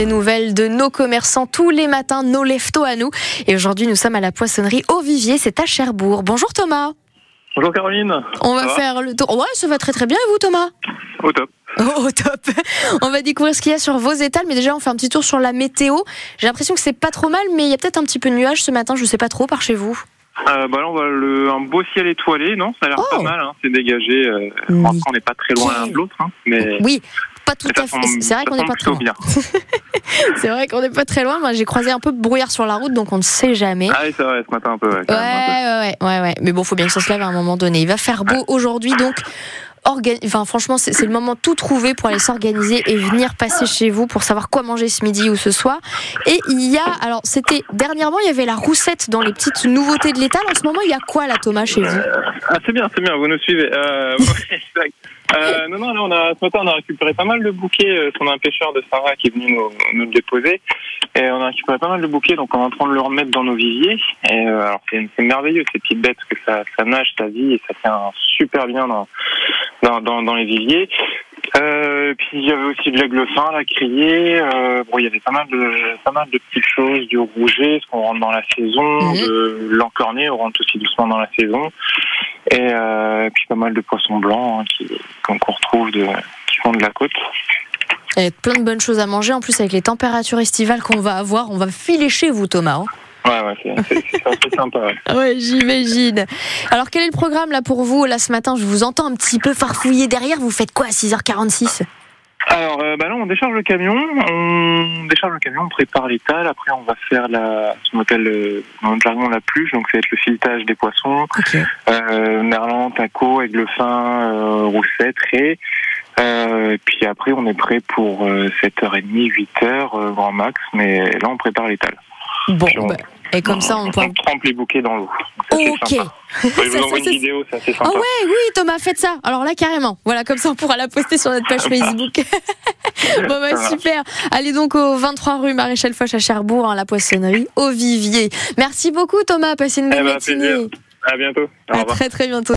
Des nouvelles de nos commerçants tous les matins, nos leftos à nous. Et aujourd'hui, nous sommes à la poissonnerie au Vivier, c'est à Cherbourg. Bonjour Thomas. Bonjour Caroline. On va faire le tour. Ouais, ça va très très bien et vous Thomas? Au top. Oh, au top. On va découvrir ce qu'il y a sur vos étals, mais déjà on fait un petit tour sur la météo. J'ai l'impression que c'est pas trop mal, mais il y a peut-être un petit peu de nuages ce matin, je sais pas trop par chez vous. Euh, bah là, on va le, un beau ciel étoilé, non? Ça a l'air Oh. pas mal, hein, c'est dégagé. Euh, Oui. on n'est pas très loin l'un de l'autre, hein, mais Oui, pas tout mais à ça fait. semble- C'est vrai qu'on n'est pas très loin. C'est vrai qu'on n'est pas très loin. Moi, j'ai croisé un peu de brouillard sur la route, donc on ne sait jamais. Ah oui, c'est vrai, ce matin un peu. Ouais, ouais, ouais, ouais, ouais. Mais bon, faut bien que ça se lève à un moment donné. Il va faire beau aujourd'hui, donc. Franchement, c'est le moment tout trouvé pour aller s'organiser et venir passer chez vous pour savoir quoi manger ce midi ou ce soir. Et il y a, alors, c'était dernièrement, il y avait la roussette dans les petites nouveautés de l'étal. En ce moment, il y a quoi, là, Thomas, chez vous? Ah, c'est bien, c'est bien, vous nous suivez. Euh. Euh, non, non, là, on a, ce matin, on a récupéré pas mal de bouquets. Euh, on a un pêcheur de Sarah qui est venu nous, le déposer. Et on a récupéré pas mal de bouquets, donc on est en train de le remettre dans nos viviers. Et euh, alors, c'est merveilleux, ces petites bêtes, que ça, nage, ça vit, et ça tient super bien dans, dans, dans, dans les viviers. Euh, puis il y avait aussi de l'aigle fin, la criée. Euh, bon, il y avait pas mal de pas mal de petites choses, du rouget, parce qu'on rentre dans la saison, Mhm. de l'encorné, on rentre aussi doucement dans la saison. Et euh, puis pas mal de poissons blancs hein, qui qu'on retrouve de qui font de la côte. A plein de bonnes choses à manger. En plus, avec les températures estivales qu'on va avoir, on va filer chez vous, Thomas. hein. Ouais, ouais, c'est- assez sympa. ouais. Ouais, j'imagine. Alors, quel est le programme là pour vous là ce matin? Je vous entends un petit peu farfouiller derrière. Vous faites quoi à 6h46 Alors, euh, bah là, on décharge le camion, on décharge le camion, on prépare l'étal. Après, on va faire la, ce qu'on appelle euh, dans notre jargon la pluche, donc ça va être le filetage des poissons. Ok. Euh, merlan, taco, aigle fin, euh, roussette, raie. Euh, et puis après, on est prêt pour euh, 7h30, 8h, euh, grand max. Mais là, on prépare l'étal. Bon, Puis on- bah, et comme ça, on pourra. trempe les bouquets dans l'eau. Ok. sympa. Je Ça, vous ça, envoie une vidéo, c'est assez Ah sympa. ouais, oui, Thomas, faites ça. Alors là, carrément. Voilà, comme ça, on pourra la poster sur notre page Facebook. bon, bah, super. Allez donc au 23 rue Maréchal Foch à Cherbourg, hein, la poissonnerie au Vivier. Merci beaucoup, Thomas. Passez une Eh bonne ben, matinée. plaisir. À bientôt. Au À revoir. très, très bientôt.